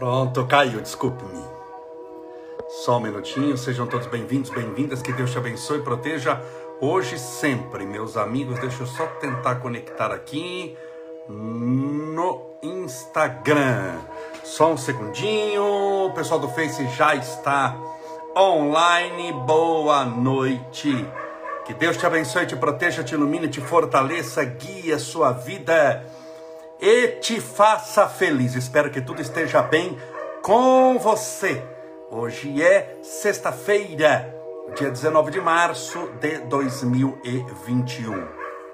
Pronto, caiu, desculpe-me. Só um minutinho, sejam todos bem-vindos, bem-vindas, que Deus te abençoe e proteja hoje e sempre, meus amigos. Deixa eu só tentar conectar aqui no Instagram. Só um segundinho, o pessoal do Face já está online. Boa noite. Que Deus te abençoe, te proteja, te ilumine, te fortaleça, guie a sua vida e te faça feliz. Espero que tudo esteja bem com você. Hoje é sexta-feira, dia 19 de março de 2021.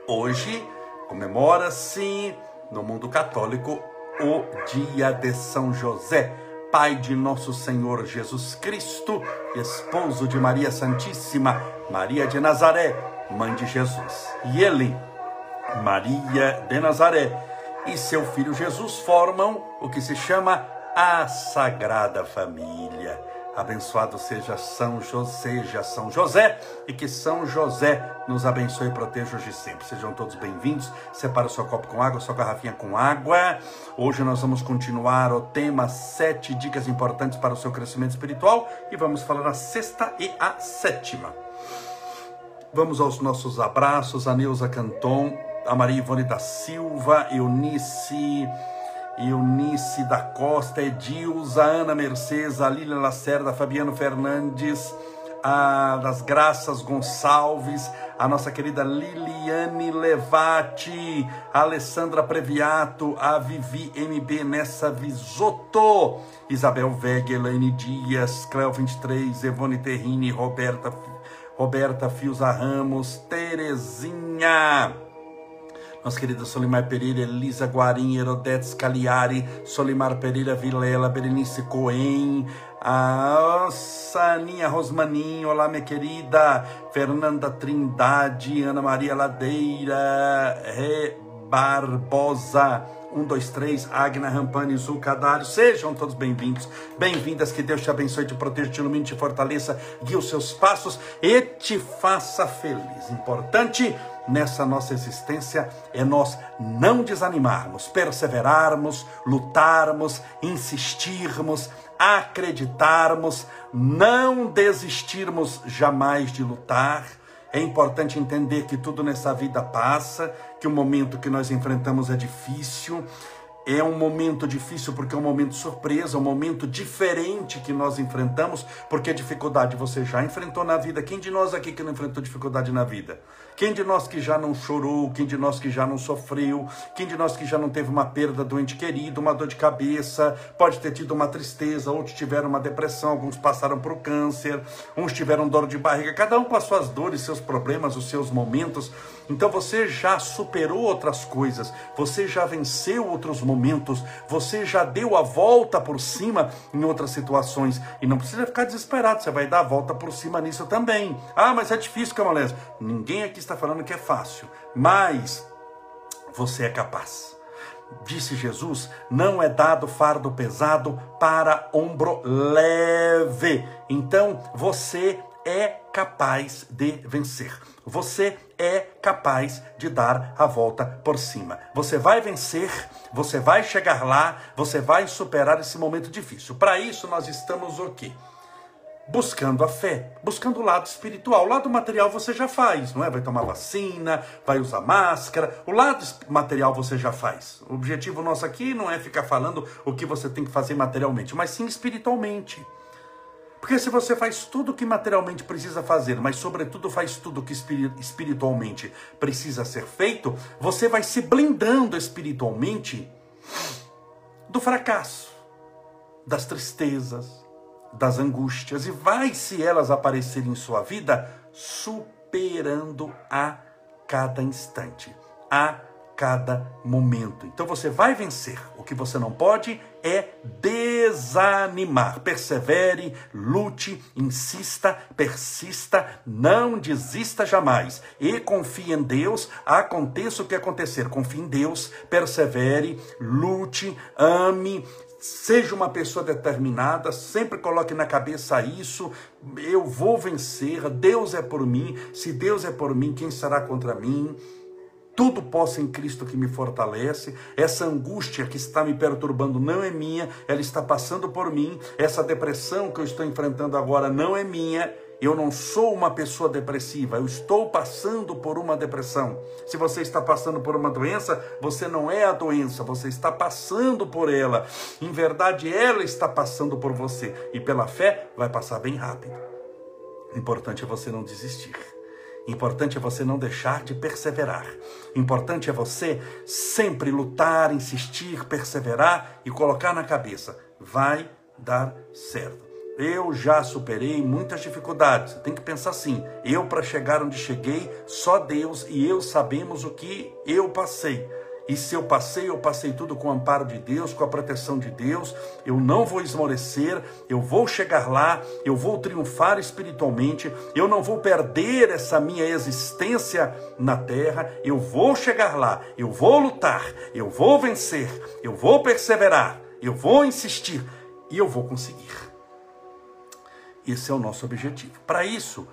Hoje comemora-se no mundo católico o dia de São José, pai de nosso Senhor Jesus Cristo, esposo de Maria Santíssima, Maria de Nazaré, mãe de Jesus. E ele, Maria de Nazaré, e seu filho Jesus formam o que se chama a Sagrada Família. Abençoado seja São José, seja São José, e que São José nos abençoe e proteja hoje sempre. Sejam todos bem-vindos. Separa o seu copo com água, sua garrafinha com água. Hoje nós vamos continuar o tema sete dicas importantes para o seu crescimento espiritual e vamos falar a sexta e a sétima. Vamos aos nossos abraços, a Neuza Canton, a Maria Ivone da Silva, Eunice, Eunice da Costa, Edilza, Ana Mercedes, a Lília Lacerda, Fabiano Fernandes, a das Graças Gonçalves, a nossa querida Liliane Levati, a Alessandra Previato, a Vivi MB Nessa Visoto, Isabel Vega, Elaine Dias, Cleo 23, Evone Terrini, Roberta, Roberta Fiusa Ramos, Terezinha, nossa querida Solimar Pereira, Elisa Guarim, Herodetes Cagliari, Solimar Pereira Vilela, Berenice Coen, a Saninha Rosmaninho, olá minha querida, Fernanda Trindade, Ana Maria Ladeira, Re Barbosa, 1, 2, 3, Agna Rampani, Zulcadário, sejam todos bem-vindos, bem-vindas, que Deus te abençoe, te proteja, te ilumine, te fortaleça, guie os seus passos e te faça feliz. Importante nessa nossa existência é nós não desanimarmos, perseverarmos, lutarmos, insistirmos, acreditarmos, não desistirmos jamais de lutar. É importante entender que tudo nessa vida passa, que o momento que nós enfrentamos é difícil, é um momento difícil porque é um momento surpresa, um momento diferente que nós enfrentamos, porque dificuldade você já enfrentou na vida. Quem de nós aqui que não enfrentou dificuldade na vida? Quem de nós que já não chorou? Quem de nós que já não sofreu? Quem de nós que já não teve uma perda do ente querido, uma dor de cabeça? Pode ter tido uma tristeza, outros tiveram uma depressão, alguns passaram por câncer, uns tiveram dor de barriga, cada um com as suas dores, seus problemas, os seus momentos. Então você já superou outras coisas, você já venceu outros momentos, você já deu a volta por cima em outras situações. E não precisa ficar desesperado, você vai dar a volta por cima nisso também. Ah, mas é difícil, Camolés. Ninguém aqui está falando que é fácil, mas você é capaz. Disse Jesus: não é dado fardo pesado para ombro leve. Então você é capaz de vencer. Você é capaz de dar a volta por cima. Você vai vencer, você vai chegar lá, você vai superar esse momento difícil. Para isso nós estamos o quê? buscando a fé, buscando o lado espiritual. O lado material você já faz, não é? Vai tomar vacina, vai usar máscara. O lado material você já faz. O objetivo nosso aqui não é ficar falando o que você tem que fazer materialmente, mas sim espiritualmente. Porque se você faz tudo o que materialmente precisa fazer, mas sobretudo faz tudo o que espiritualmente precisa ser feito, você vai se blindando espiritualmente do fracasso, das tristezas, das angústias e vai, se elas aparecerem em sua vida, superando a cada instante, a cada momento. Então você vai vencer. O que você não pode é desanimar. Persevere, lute, insista, persista, não desista jamais. E confie em Deus, aconteça o que acontecer. Confie em Deus, persevere, lute, ame, Seja uma pessoa determinada, sempre coloque na cabeça isso. Eu vou vencer, Deus é por mim. Se Deus é por mim, quem será contra mim? Tudo posso em Cristo que me fortalece. Essa angústia que está me perturbando não é minha, ela está passando por mim. Essa depressão que eu estou enfrentando agora não é minha. Eu não sou uma pessoa depressiva, eu estou passando por uma depressão. Se você está passando por uma doença, você não é a doença, você está passando por ela. Em verdade, ela está passando por você e pela fé vai passar bem rápido. O importante é você não desistir. Importante é você não deixar de perseverar. Importante é você sempre lutar, insistir, perseverar e colocar na cabeça: vai dar certo. Eu já superei muitas dificuldades. Tem que pensar assim: eu, para chegar onde cheguei, só Deus e eu sabemos o que eu passei. E se eu passei, eu passei tudo com o amparo de Deus, com a proteção de Deus. Eu não vou esmorecer, eu vou chegar lá, eu vou triunfar espiritualmente, eu não vou perder essa minha existência na terra, eu vou chegar lá, eu vou lutar, eu vou vencer, eu vou perseverar, eu vou insistir e eu vou conseguir. Esse é o nosso objetivo. Para isso,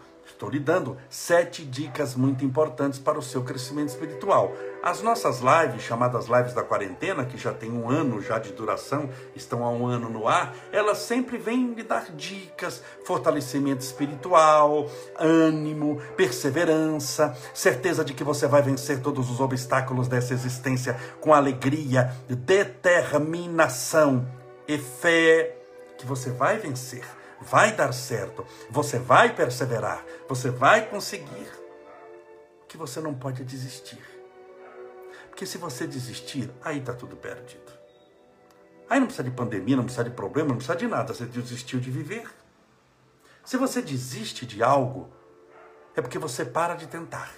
Estou lhe dando sete dicas muito importantes para o seu crescimento espiritual. As nossas lives, chamadas lives da quarentena, que já tem um ano já de duração, estão há um ano no ar, elas sempre vêm lhe dar dicas, fortalecimento espiritual, ânimo, perseverança, certeza de que você vai vencer todos os obstáculos dessa existência com alegria, determinação e fé, que você vai vencer vai dar certo, você vai perseverar, você vai conseguir. Que você não pode desistir. Porque se você desistir, aí está tudo perdido. Aí não precisa de pandemia, não precisa de problema, não precisa de nada, você desistiu de viver. Se você desiste de algo, é porque você para de tentar.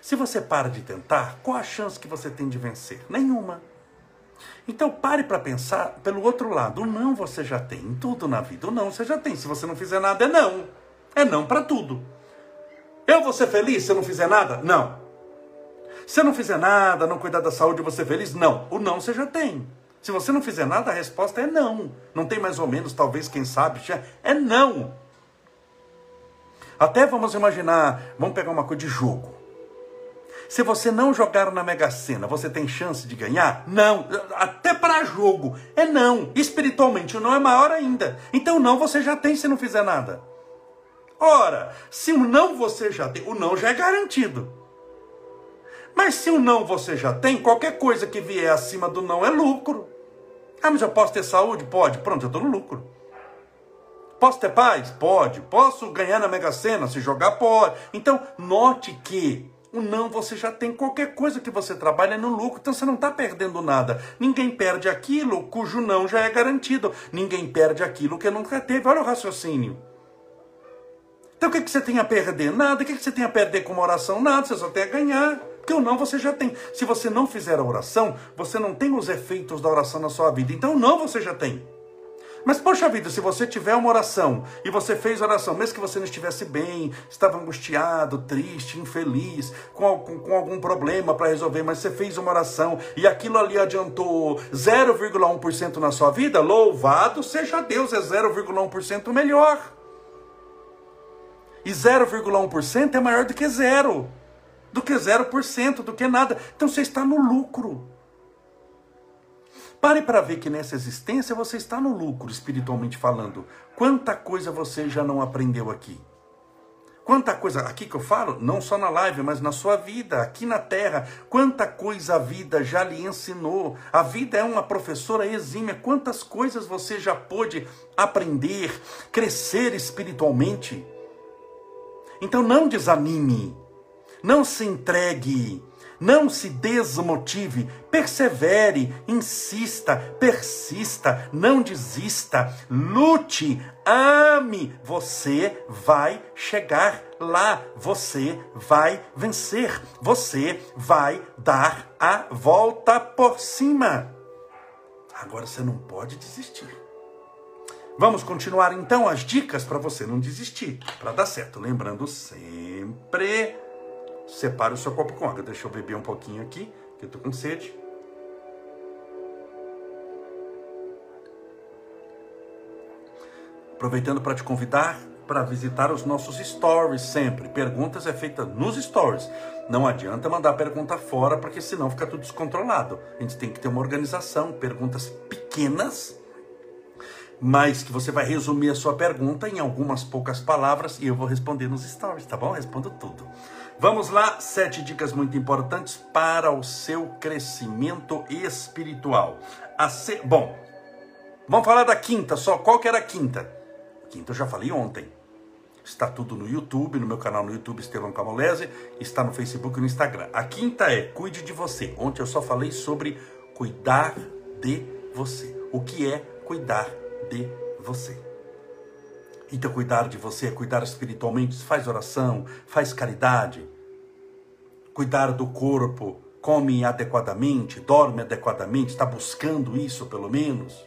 Se você para de tentar, qual a chance que você tem de vencer? Nenhuma. Então pare para pensar pelo outro lado. O não você já tem em tudo na vida. O não você já tem. Se você não fizer nada, é não. É não para tudo. Eu vou ser feliz se eu não fizer nada? Não. Se eu não fizer nada, não cuidar da saúde, ser feliz? Não. O não você já tem. Se você não fizer nada, a resposta é não. Não tem mais ou menos, talvez, quem sabe, é não. Até vamos imaginar, vamos pegar uma coisa de jogo. Se você não jogar na Mega Sena, você tem chance de ganhar? Não. Até para jogo. É não. Espiritualmente, o não é maior ainda. Então, não você já tem se não fizer nada. Ora, se o não você já tem, o não já é garantido. Mas se o não você já tem, qualquer coisa que vier acima do não é lucro. Ah, mas eu posso ter saúde? Pode. Pronto, eu estou no lucro. Posso ter paz? Pode. Posso ganhar na Mega Sena? Se jogar, pode. Então, note que o não você já tem. Qualquer coisa que você trabalha é no lucro, então você não está perdendo nada. Ninguém perde aquilo cujo não já é garantido. Ninguém perde aquilo que nunca teve. Olha o raciocínio. Então o que, que você tem a perder? Nada. O que, que você tem a perder com uma oração? Nada. Você só tem a ganhar. Porque o não você já tem. Se você não fizer a oração, você não tem os efeitos da oração na sua vida. Então o não você já tem. Mas, poxa vida, se você tiver uma oração e você fez oração, mesmo que você não estivesse bem, estava angustiado, triste, infeliz, com, com, com algum problema para resolver, mas você fez uma oração e aquilo ali adiantou 0,1% na sua vida, louvado seja Deus, é 0,1% melhor. E 0,1% é maior do que zero, do que 0%, do que nada. Então você está no lucro. Pare para ver que nessa existência você está no lucro, espiritualmente falando. Quanta coisa você já não aprendeu aqui? Quanta coisa, aqui que eu falo, não só na live, mas na sua vida, aqui na terra, quanta coisa a vida já lhe ensinou. A vida é uma professora exímia. Quantas coisas você já pôde aprender, crescer espiritualmente. Então não desanime, não se entregue, não se desmotive, persevere, insista, persista, não desista, lute, ame. Você vai chegar lá, você vai vencer, você vai dar a volta por cima. Agora você não pode desistir. Vamos continuar então as dicas para você não desistir, para dar certo. Lembrando sempre separe o seu copo com água. Deixa eu beber um pouquinho aqui, que eu tô com sede. Aproveitando para te convidar para visitar os nossos stories sempre. Perguntas é feita nos stories. Não adianta mandar pergunta fora, porque senão fica tudo descontrolado. A gente tem que ter uma organização, perguntas pequenas, mas que você vai resumir a sua pergunta em algumas poucas palavras e eu vou responder nos stories, tá bom? Respondo tudo. Vamos lá, sete dicas muito importantes para o seu crescimento espiritual. Se... Bom, vamos falar da quinta só. Qual que era a quinta? A quinta eu já falei ontem. Está tudo no YouTube, no meu canal no YouTube, Estevão Camolese, está no Facebook e no Instagram. A quinta é cuide de você. Ontem eu só falei sobre cuidar de você. O que é cuidar de você? Então, cuidar de você é cuidar espiritualmente, faz oração, faz caridade, cuidar do corpo, come adequadamente, dorme adequadamente, está buscando isso pelo menos.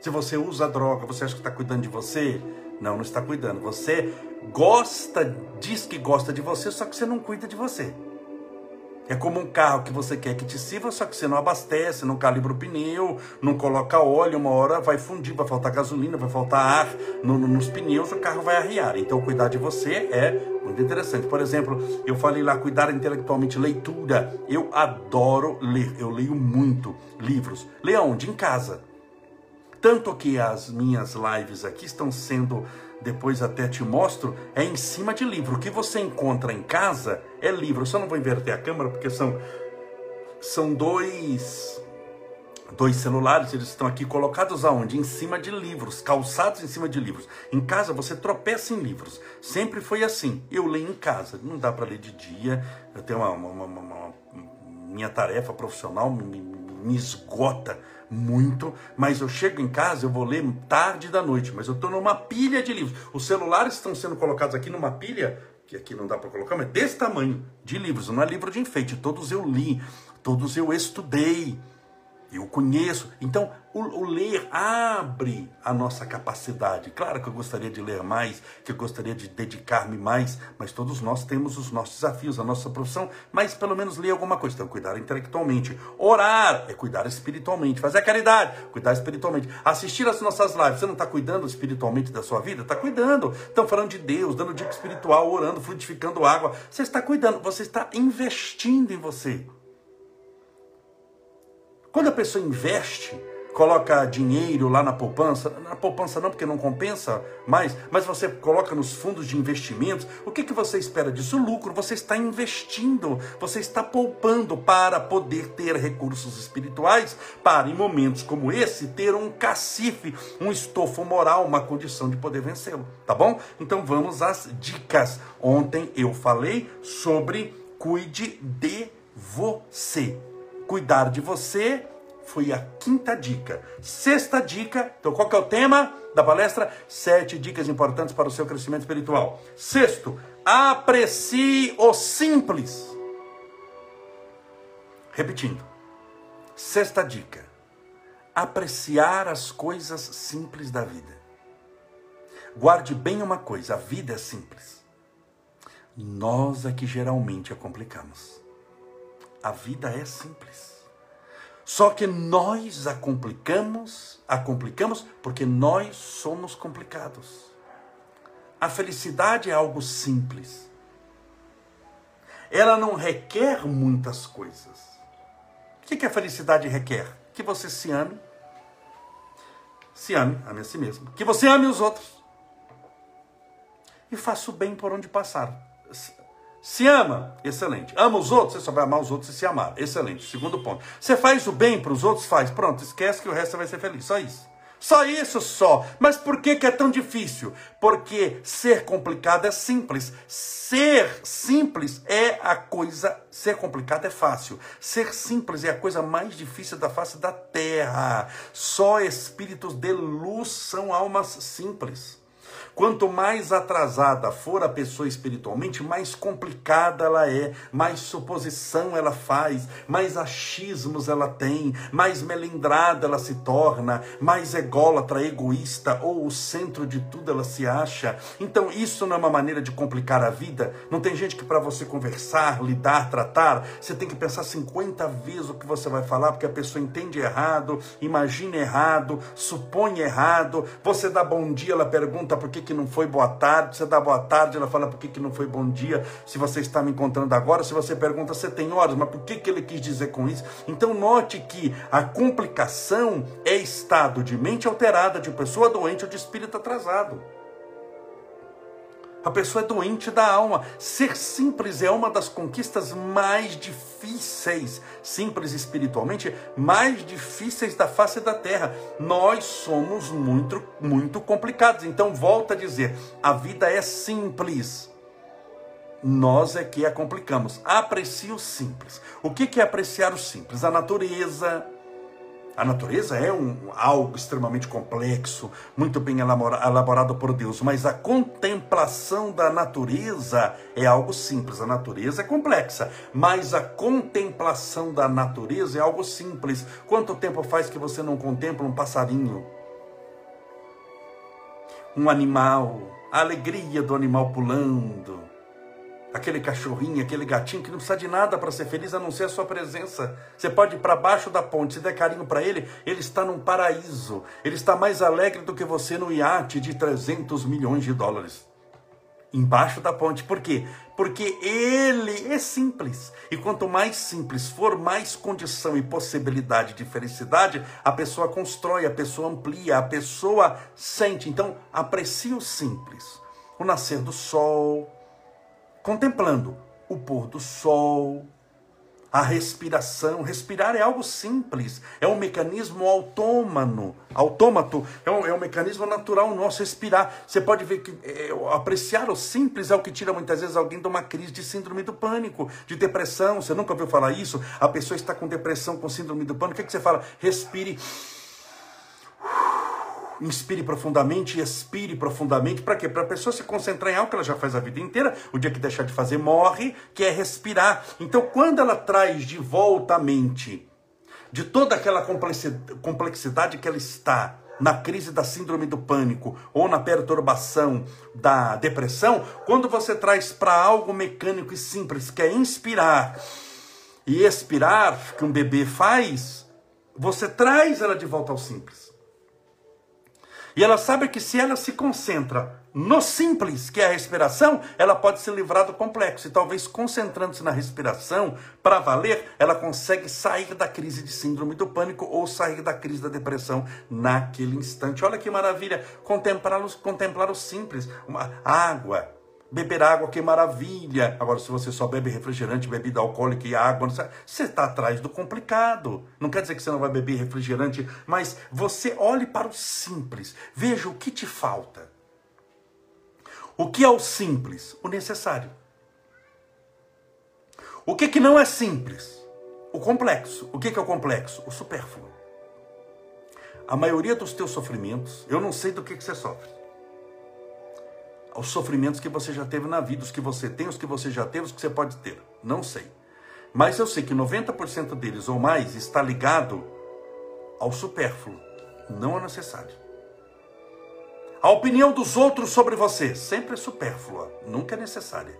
Se você usa droga, você acha que está cuidando de você? Não, não está cuidando. Você gosta, diz que gosta de você, só que você não cuida de você. É como um carro que você quer que te sirva, só que você não abastece, não calibra o pneu, não coloca óleo, uma hora vai fundir, vai faltar gasolina, vai faltar ar no, no, nos pneus, o carro vai arriar. Então, cuidar de você é muito interessante. Por exemplo, eu falei lá, cuidar intelectualmente, leitura. Eu adoro ler, eu leio muito livros. Leia onde? Em casa. Tanto que as minhas lives aqui estão sendo depois até te mostro, é em cima de livro. O que você encontra em casa é livro. Eu só não vou inverter a câmera porque são são dois dois celulares, eles estão aqui colocados aonde? Em cima de livros, calçados em cima de livros. Em casa você tropeça em livros. Sempre foi assim. Eu leio em casa. Não dá para ler de dia. Eu tenho uma, uma, uma, uma minha tarefa profissional me, me, me esgota muito, mas eu chego em casa, eu vou ler tarde da noite, mas eu estou numa pilha de livros. Os celulares estão sendo colocados aqui numa pilha, que aqui não dá para colocar, mas desse tamanho, de livros. Não é livro de enfeite, todos eu li, todos eu estudei eu conheço. Então, o, o, ler abre a nossa capacidade. Claro que eu gostaria de ler mais, que eu gostaria de dedicar-me mais, mas todos nós temos os nossos desafios, a nossa profissão, mas pelo menos ler alguma coisa. Então, cuidar intelectualmente. Orar é cuidar espiritualmente. Fazer caridade, cuidar espiritualmente. Assistir as nossas lives, você não está cuidando espiritualmente da sua vida? Está cuidando. Estão falando de Deus, dando dica espiritual, orando, frutificando água. Você está cuidando, você está investindo em você. Quando a pessoa investe, coloca dinheiro lá na poupança, na poupança não, porque não compensa mais, mas você coloca nos fundos de investimentos, o que, que você espera disso? Lucro, você está investindo, você está poupando para poder ter recursos espirituais, para em momentos como esse ter um cacife, um estofo moral, uma condição de poder vencê-lo, tá bom? Então vamos às dicas. Ontem eu falei sobre cuide de você cuidar de você foi a quinta dica. Sexta dica, então qual que é o tema da palestra? Sete dicas importantes para o seu crescimento espiritual. Sexto, aprecie o simples. Repetindo. Sexta dica. Apreciar as coisas simples da vida. Guarde bem uma coisa, a vida é simples. Nós é que geralmente a complicamos. A vida é simples. Só que nós a complicamos, a complicamos porque nós somos complicados. A felicidade é algo simples. Ela não requer muitas coisas. O que, que a felicidade requer? Que você se ame. Se ame, ame a si mesmo. Que você ame os outros. E faça o bem por onde passar. Se ama, excelente. Ama os outros, você só vai amar os outros se se amar. Excelente. Segundo ponto. Você faz o bem para os outros, faz. Pronto, esquece que o resto vai ser feliz. Só isso. Só isso só. Mas por que, que é tão difícil? Porque ser complicado é simples. Ser simples é a coisa. Ser complicado é fácil. Ser simples é a coisa mais difícil da face da terra. Só espíritos de luz são almas simples. Quanto mais atrasada for a pessoa espiritualmente, mais complicada ela é, mais suposição ela faz, mais achismos ela tem, mais melindrada ela se torna, mais ególatra, egoísta ou o centro de tudo ela se acha. Então, isso não é uma maneira de complicar a vida. Não tem gente que para você conversar, lidar, tratar, você tem que pensar 50 vezes o que você vai falar, porque a pessoa entende errado, imagina errado, supõe errado. Você dá bom dia, ela pergunta por que que, não foi boa tarde, você dá boa tarde, ela fala por que, que não foi bom dia, se você está me encontrando agora, se você pergunta, você tem horas, mas por que, que ele quis dizer com isso? Então note que a complicação é estado de mente alterada, de pessoa doente ou de espírito atrasado. A pessoa é doente da alma. Ser simples é uma das conquistas mais difíceis, simples espiritualmente, mais difíceis da face da terra. Nós somos muito, muito complicados. Então, volta a dizer: a vida é simples. Nós é que a complicamos. Aprecie o simples. O que é apreciar o simples? A natureza, a natureza é um, algo extremamente complexo, muito bem elaborado por Deus, mas a contemplação da natureza é algo simples. A natureza é complexa, mas a contemplação da natureza é algo simples. Quanto tempo faz que você não contempla um passarinho? Um animal, a alegria do animal pulando, aquele cachorrinho, aquele gatinho que não precisa de nada para ser feliz a não ser a sua presença. Você pode ir para baixo da ponte, se der carinho para ele, ele está num paraíso. Ele está mais alegre do que você no iate de 300 milhões de dólares. Embaixo da ponte. Por quê? Porque ele é simples. E quanto mais simples for, mais condição e possibilidade de felicidade a pessoa constrói, a pessoa amplia, a pessoa sente. Então, aprecie o simples. O nascer do sol, contemplando o pôr do sol, a respiração. Respirar é algo simples, é um mecanismo autômato, autômato, é um, é um mecanismo natural nosso respirar. Você pode ver que é, apreciar o simples é o que tira muitas vezes alguém de uma crise de síndrome do pânico, de depressão. Você nunca ouviu falar isso? A pessoa está com depressão, com síndrome do pânico. O que, é que você fala? Respire inspire profundamente e expire profundamente. Para quê? Para a pessoa se concentrar em algo que ela já faz a vida inteira. O dia que deixar de fazer, morre, que é respirar. Então, quando ela traz de volta a mente de toda aquela complexidade que ela está na crise da síndrome do pânico ou na perturbação da depressão, quando você traz para algo mecânico e simples, que é inspirar e expirar, que um bebê faz, você traz ela de volta ao simples. E ela sabe que se ela se concentra no simples, que é a respiração, ela pode se livrar do complexo. E talvez concentrando-se na respiração, para valer, ela consegue sair da crise de síndrome do pânico ou sair da crise da depressão naquele instante. Olha que maravilha! Contemplar, contemplar o simples. Uma água, beber água, que maravilha. Agora, se você só bebe refrigerante, bebida alcoólica e água, você está atrás do complicado. Não quer dizer que você não vai beber refrigerante, mas você olhe para o simples. Veja o que te falta. O que é o simples? O necessário. O que, que não é simples? O complexo. O que, que é o complexo? O supérfluo. A maioria dos teus sofrimentos, eu não sei do que, que você sofre os sofrimentos que você já teve na vida, os que você tem, os que você já teve, os que você pode ter. Não sei. Mas eu sei que 90% deles ou mais está ligado ao supérfluo, não ao necessário. A opinião dos outros sobre você sempre é supérflua, nunca é necessária.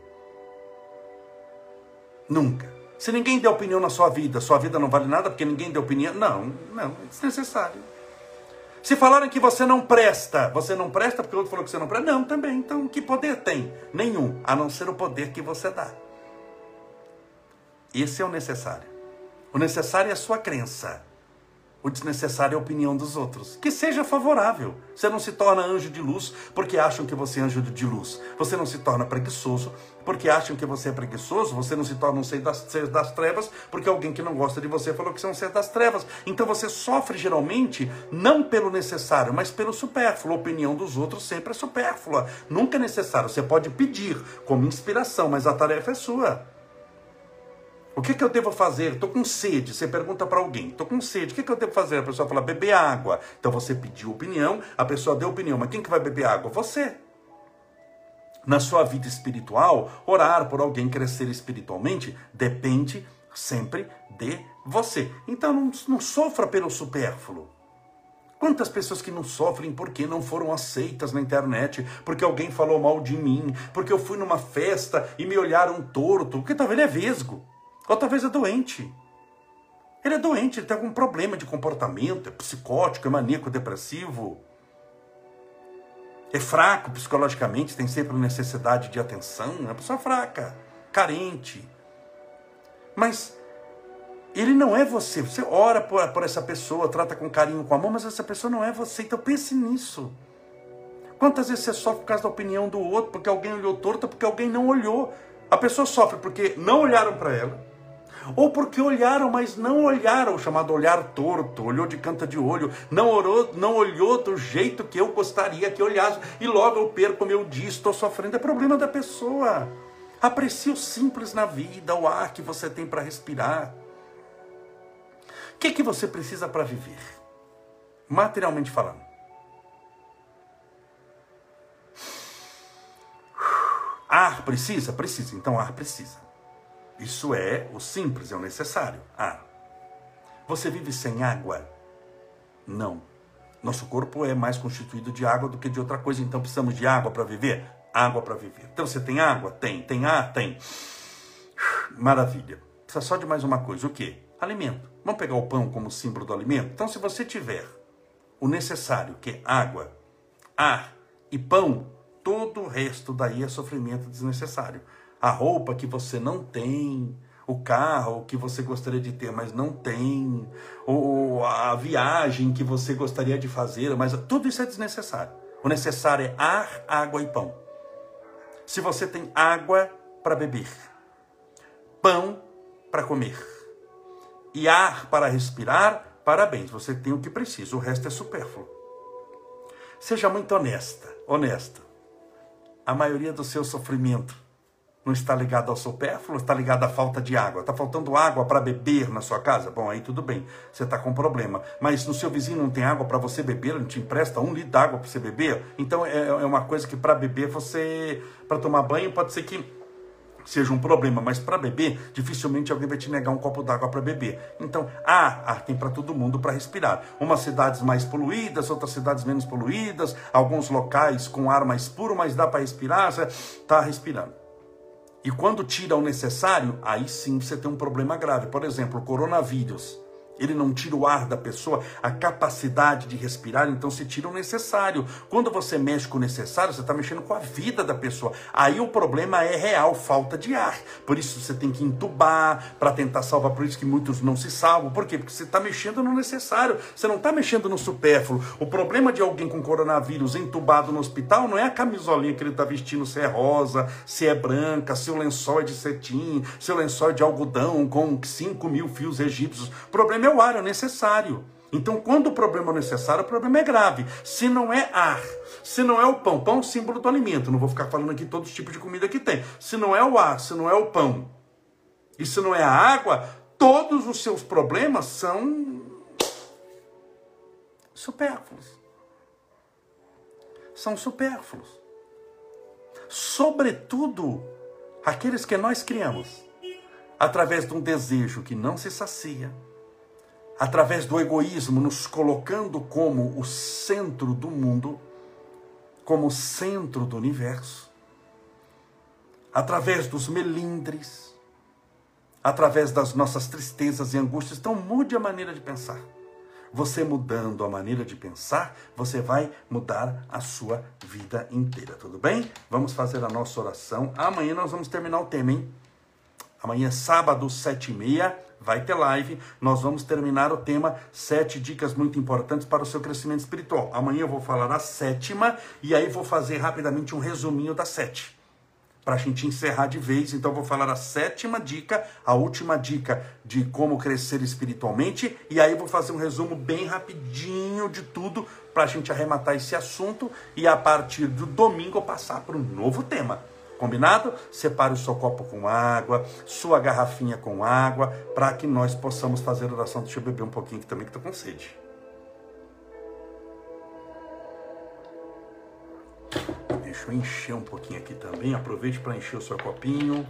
Nunca. Se ninguém der opinião na sua vida, sua vida não vale nada porque ninguém deu opinião. Não, não, é desnecessário. Se falarem que você não presta, você não presta porque o outro falou que você não presta? Não, também. Então, que poder tem? Nenhum, a não ser o poder que você dá. Esse é o necessário. O necessário é a sua crença. O desnecessário é a opinião dos outros. Que seja favorável. Você não se torna anjo de luz porque acham que você é anjo de luz. Você não se torna preguiçoso porque acham que você é preguiçoso. Você não se torna um ser das, ser das trevas porque alguém que não gosta de você falou que você é um ser das trevas. Então você sofre geralmente não pelo necessário, mas pelo supérfluo. A opinião dos outros sempre é supérflua. Nunca é necessário. Você pode pedir como inspiração, mas a tarefa é sua. O que, que eu devo fazer? Estou com sede. Você pergunta para alguém: estou com sede. O que, que eu devo fazer? A pessoa fala: beber água. Então você pediu opinião, a pessoa deu opinião. Mas quem que vai beber água? Você. Na sua vida espiritual, orar por alguém crescer espiritualmente depende sempre de você. Então não, não sofra pelo supérfluo. Quantas pessoas que não sofrem porque não foram aceitas na internet, porque alguém falou mal de mim, porque eu fui numa festa e me olharam torto, porque talvez ele é vesgo. Ou talvez é doente. Ele é doente, ele tem algum problema de comportamento, é psicótico, é maníaco, depressivo. é fraco psicologicamente, tem sempre necessidade de atenção, é uma pessoa fraca, carente. Mas ele não é você. Você ora por, por essa pessoa, trata com carinho, com amor, mas essa pessoa não é você. Então pense nisso. Quantas vezes você sofre por causa da opinião do outro, porque alguém olhou torto, porque alguém não olhou? A pessoa sofre porque não olharam para ela ou porque olharam, mas não olharam, chamado olhar torto, olhou de canta de olho, não orou, não olhou do jeito que eu gostaria que olhasse, e logo eu perco meu dia, estou sofrendo. É problema da pessoa. Aprecie o simples na vida, o ar que você tem para respirar. O que, que você precisa para viver? Materialmente falando. Ar precisa? Precisa. Então ar precisa. Isso é o simples, é o necessário. Ah, você vive sem água? Não. Nosso corpo é mais constituído de água do que de outra coisa, então precisamos de água para viver? Água para viver. Então você tem água? Tem. Tem ar? Tem. Maravilha. Precisa só de mais uma coisa. O quê? Alimento. Vamos pegar o pão como símbolo do alimento? Então, se você tiver o necessário, que é água, ar e pão, todo o resto daí é sofrimento desnecessário a roupa que você não tem, o carro que você gostaria de ter, mas não tem, ou a viagem que você gostaria de fazer, mas tudo isso é desnecessário. O necessário é ar, água e pão. Se você tem água para beber, pão para comer e ar para respirar, parabéns, você tem o que precisa, o resto é supérfluo. Seja muito honesta, honesta. A maioria do seu sofrimento não está ligado ao supérfluo, está ligado à falta de água. Está faltando água para beber na sua casa? Bom, aí tudo bem, você está com problema. Mas no seu vizinho não tem água para você beber, não te empresta um litro d'água para você beber? Então é, é uma coisa que para beber você, para tomar banho, pode ser que seja um problema, mas para beber, dificilmente alguém vai te negar um copo d'água para beber. Então, há ar tem para todo mundo para respirar. Umas cidades mais poluídas, outras cidades menos poluídas, alguns locais com ar mais puro, mas dá para respirar, você está respirando. E quando tira o necessário, aí sim você tem um problema grave. Por exemplo, o coronavírus. Ele não tira o ar da pessoa, a capacidade de respirar, então se tira o necessário. Quando você mexe com o necessário, você está mexendo com a vida da pessoa. Aí o problema é real, falta de ar. Por isso você tem que entubar para tentar salvar. Por isso que muitos não se salvam. Por quê? Porque você está mexendo no necessário, você não está mexendo no supérfluo. O problema de alguém com coronavírus entubado no hospital não é a camisolinha que ele está vestindo, se é rosa, se é branca, se o lençol é de cetim, se o lençol é de algodão com 5 mil fios egípcios. O problema problema é o ar, é necessário. Então, quando o problema é necessário, o problema é grave. Se não é ar, se não é o pão, pão é símbolo do alimento. Não vou ficar falando aqui todos os tipos de comida que tem. Se não é o ar, se não é o pão, e se não é a água, todos os seus problemas são supérfluos. São supérfluos. Sobretudo aqueles que nós criamos através de um desejo que não se sacia através do egoísmo, nos colocando como o centro do mundo, como o centro do universo, através dos melindres, através das nossas tristezas e angústias. Então, mude a maneira de pensar. Você mudando a maneira de pensar, você vai mudar a sua vida inteira, tudo bem? Vamos fazer a nossa oração. Amanhã nós vamos terminar o tema, hein? Amanhã, sábado, sete e meia, vai ter live. Nós vamos terminar o tema sete dicas muito importantes para o seu crescimento espiritual. Amanhã eu vou falar a sétima e aí vou fazer rapidamente um resuminho das sete. Para a gente encerrar de vez, então eu vou falar a sétima dica, a última dica de como crescer espiritualmente, e aí vou fazer um resumo bem rapidinho de tudo para a gente arrematar esse assunto e a partir do domingo passar para um novo tema. Combinado? Separe o seu copo com água, sua garrafinha com água, para que nós possamos fazer oração. Deixa eu beber um pouquinho aqui também, que estou com sede. Deixa eu encher um pouquinho aqui também. Aproveite para encher o seu copinho.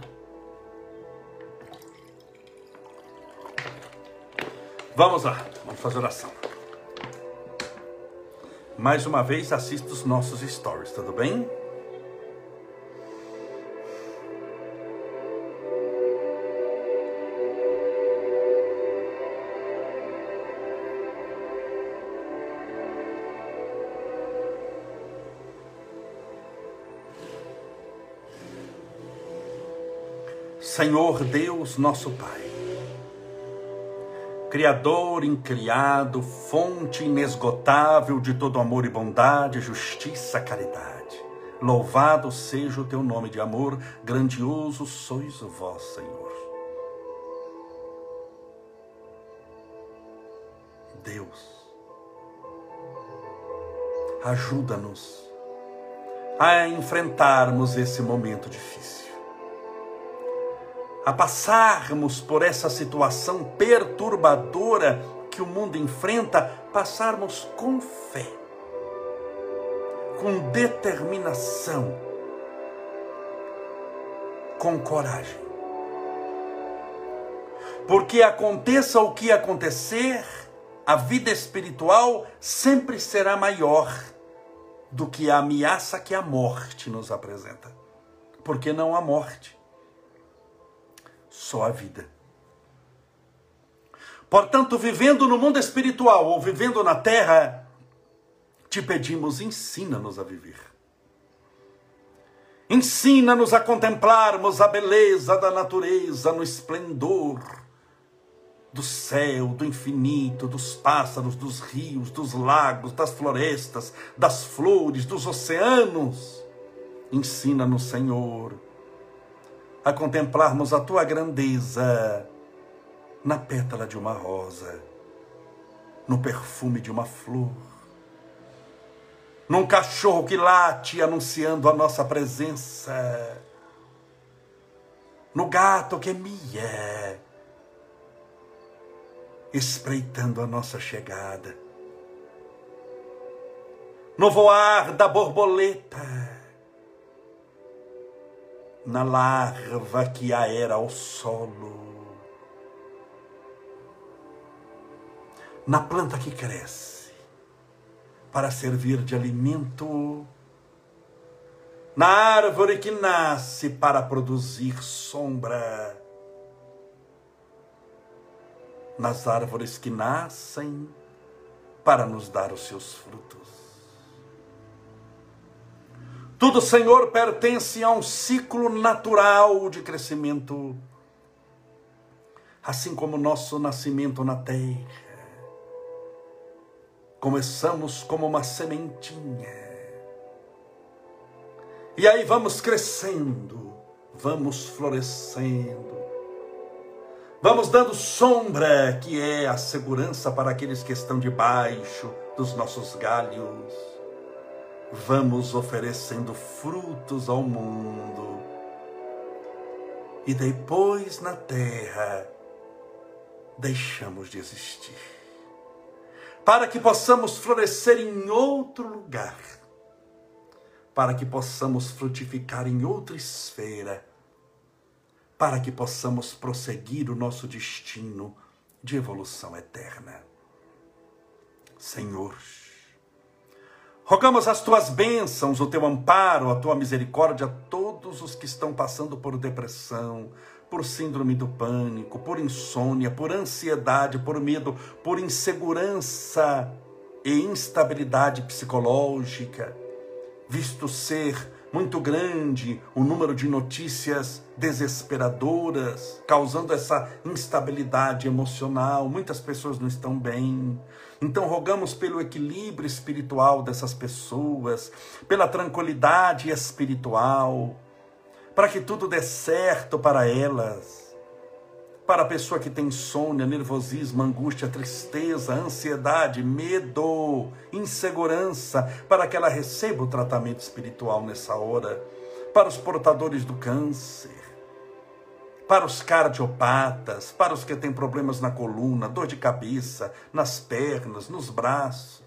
Vamos lá, vamos fazer oração. Mais uma vez, assista os nossos stories, tudo bem? Senhor Deus, nosso Pai, Criador incriado, fonte inesgotável de todo amor e bondade, justiça, caridade. Louvado seja o teu nome de amor, grandioso sois vós, Senhor. Deus, ajuda-nos a enfrentarmos esse momento difícil, a passarmos por essa situação perturbadora que o mundo enfrenta, passarmos com fé, com determinação, com coragem. Porque aconteça o que acontecer, a vida espiritual sempre será maior do que a ameaça que a morte nos apresenta. Porque não há morte, só a vida. Portanto, vivendo no mundo espiritual ou vivendo na terra, te pedimos, ensina-nos a viver. Ensina-nos a contemplarmos a beleza da natureza no esplendor do céu, do infinito, dos pássaros, dos rios, dos lagos, das florestas, das flores, dos oceanos. Ensina-nos, Senhor, a contemplarmos a tua grandeza na pétala de uma rosa, no perfume de uma flor, num cachorro que late anunciando a nossa presença, no gato que mia espreitando a nossa chegada. No voar da borboleta, na larva que aera ao solo, na planta que cresce para servir de alimento, na árvore que nasce para produzir sombra. Nas árvores que nascem para nos dar os seus frutos. Tudo, Senhor, pertence a um ciclo natural de crescimento, assim como nosso nascimento na terra. Começamos como uma sementinha, e aí vamos crescendo, vamos florescendo, Vamos dando sombra, que é a segurança para aqueles que estão debaixo dos nossos galhos. Vamos oferecendo frutos ao mundo. E depois na terra, deixamos de existir. Para que possamos florescer em outro lugar. Para que possamos frutificar em outra esfera para que possamos prosseguir o nosso destino de evolução eterna. Senhor, rogamos as tuas bênçãos, o teu amparo, a tua misericórdia a todos os que estão passando por depressão, por síndrome do pânico, por insônia, por ansiedade, por medo, por insegurança e instabilidade psicológica, visto ser muito grande o número de notícias desesperadoras, causando essa instabilidade emocional. Muitas pessoas não estão bem. Então, rogamos pelo equilíbrio espiritual dessas pessoas, pela tranquilidade espiritual, para que tudo dê certo para elas para a pessoa que tem insônia, nervosismo, angústia, tristeza, ansiedade, medo, insegurança, para que ela receba o tratamento espiritual nessa hora. Para os portadores do câncer, para os cardiopatas, para os que têm problemas na coluna, dor de cabeça, nas pernas, nos braços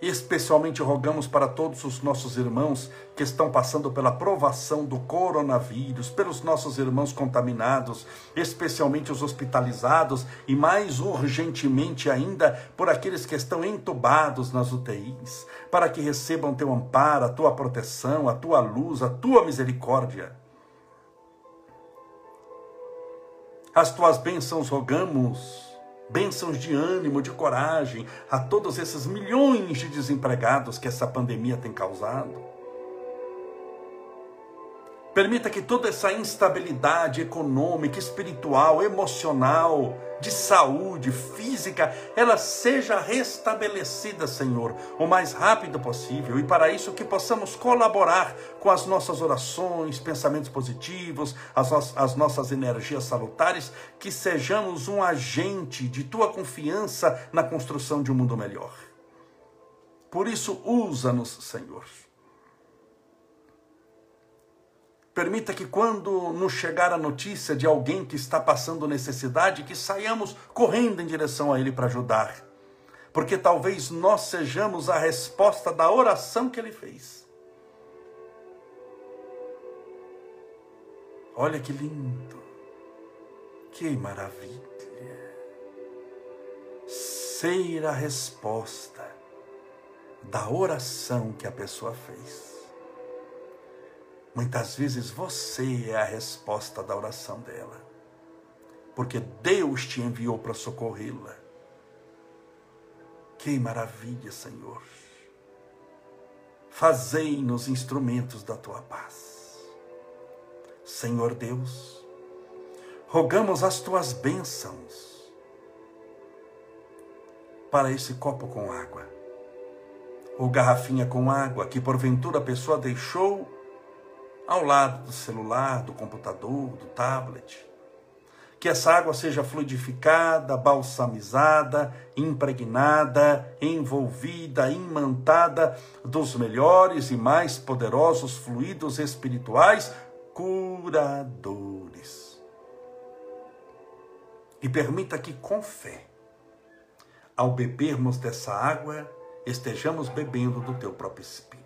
Especialmente rogamos para todos os nossos irmãos que estão passando pela provação do coronavírus, pelos nossos irmãos contaminados, especialmente os hospitalizados e mais urgentemente ainda por aqueles que estão entubados nas UTIs, para que recebam teu amparo, a tua proteção, a tua luz, a tua misericórdia. As tuas bênçãos rogamos bênçãos de ânimo, de coragem a todos esses milhões de desempregados que essa pandemia tem causado. Permita que toda essa instabilidade econômica, espiritual, emocional, de saúde, física, ela seja restabelecida, Senhor, o mais rápido possível. E para isso que possamos colaborar com as nossas orações, pensamentos positivos, as, no as nossas energias salutares, que sejamos um agente de tua confiança na construção de um mundo melhor. Por isso, usa-nos, Senhor Permita que quando nos chegar a notícia de alguém que está passando necessidade, que saiamos correndo em direção a ele para ajudar. Porque talvez nós sejamos a resposta da oração que ele fez. Olha que lindo. Que maravilha. Ser a resposta da oração que a pessoa fez. Muitas vezes você é a resposta da oração dela, porque Deus te enviou para socorrê-la. Que maravilha, Senhor! Fazei-nos instrumentos da tua paz. Senhor Deus, rogamos as tuas bênçãos para esse copo com água, ou garrafinha com água que porventura a pessoa deixou ao lado do celular, do computador, do tablet. Que essa água seja fluidificada, balsamizada, impregnada, envolvida, imantada dos melhores e mais poderosos fluidos espirituais curadores. E permita que, com fé, ao bebermos dessa água, estejamos bebendo do teu próprio Espírito.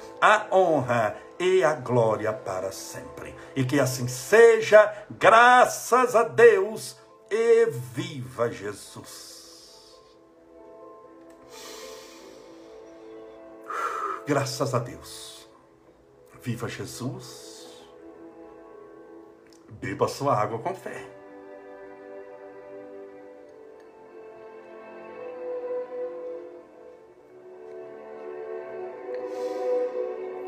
a honra e a glória para sempre. E que assim seja, graças a Deus e viva Jesus. Graças a Deus. Viva Jesus. Beba sua água com fé.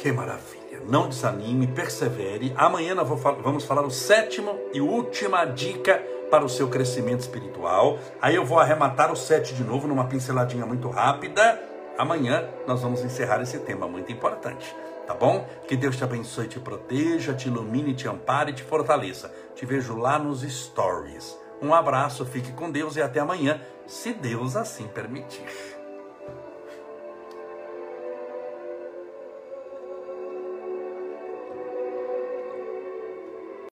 Que maravilha. Não desanime, persevere. Amanhã nós vamos falar o sétimo e última dica para o seu crescimento espiritual. Aí eu vou arrematar o sete de novo numa pinceladinha muito rápida. Amanhã nós vamos encerrar esse tema muito importante. Tá bom? Que Deus te abençoe, te proteja, te ilumine, te ampare e te fortaleça. Te vejo lá nos stories. Um abraço, fique com Deus e até amanhã, se Deus assim permitir.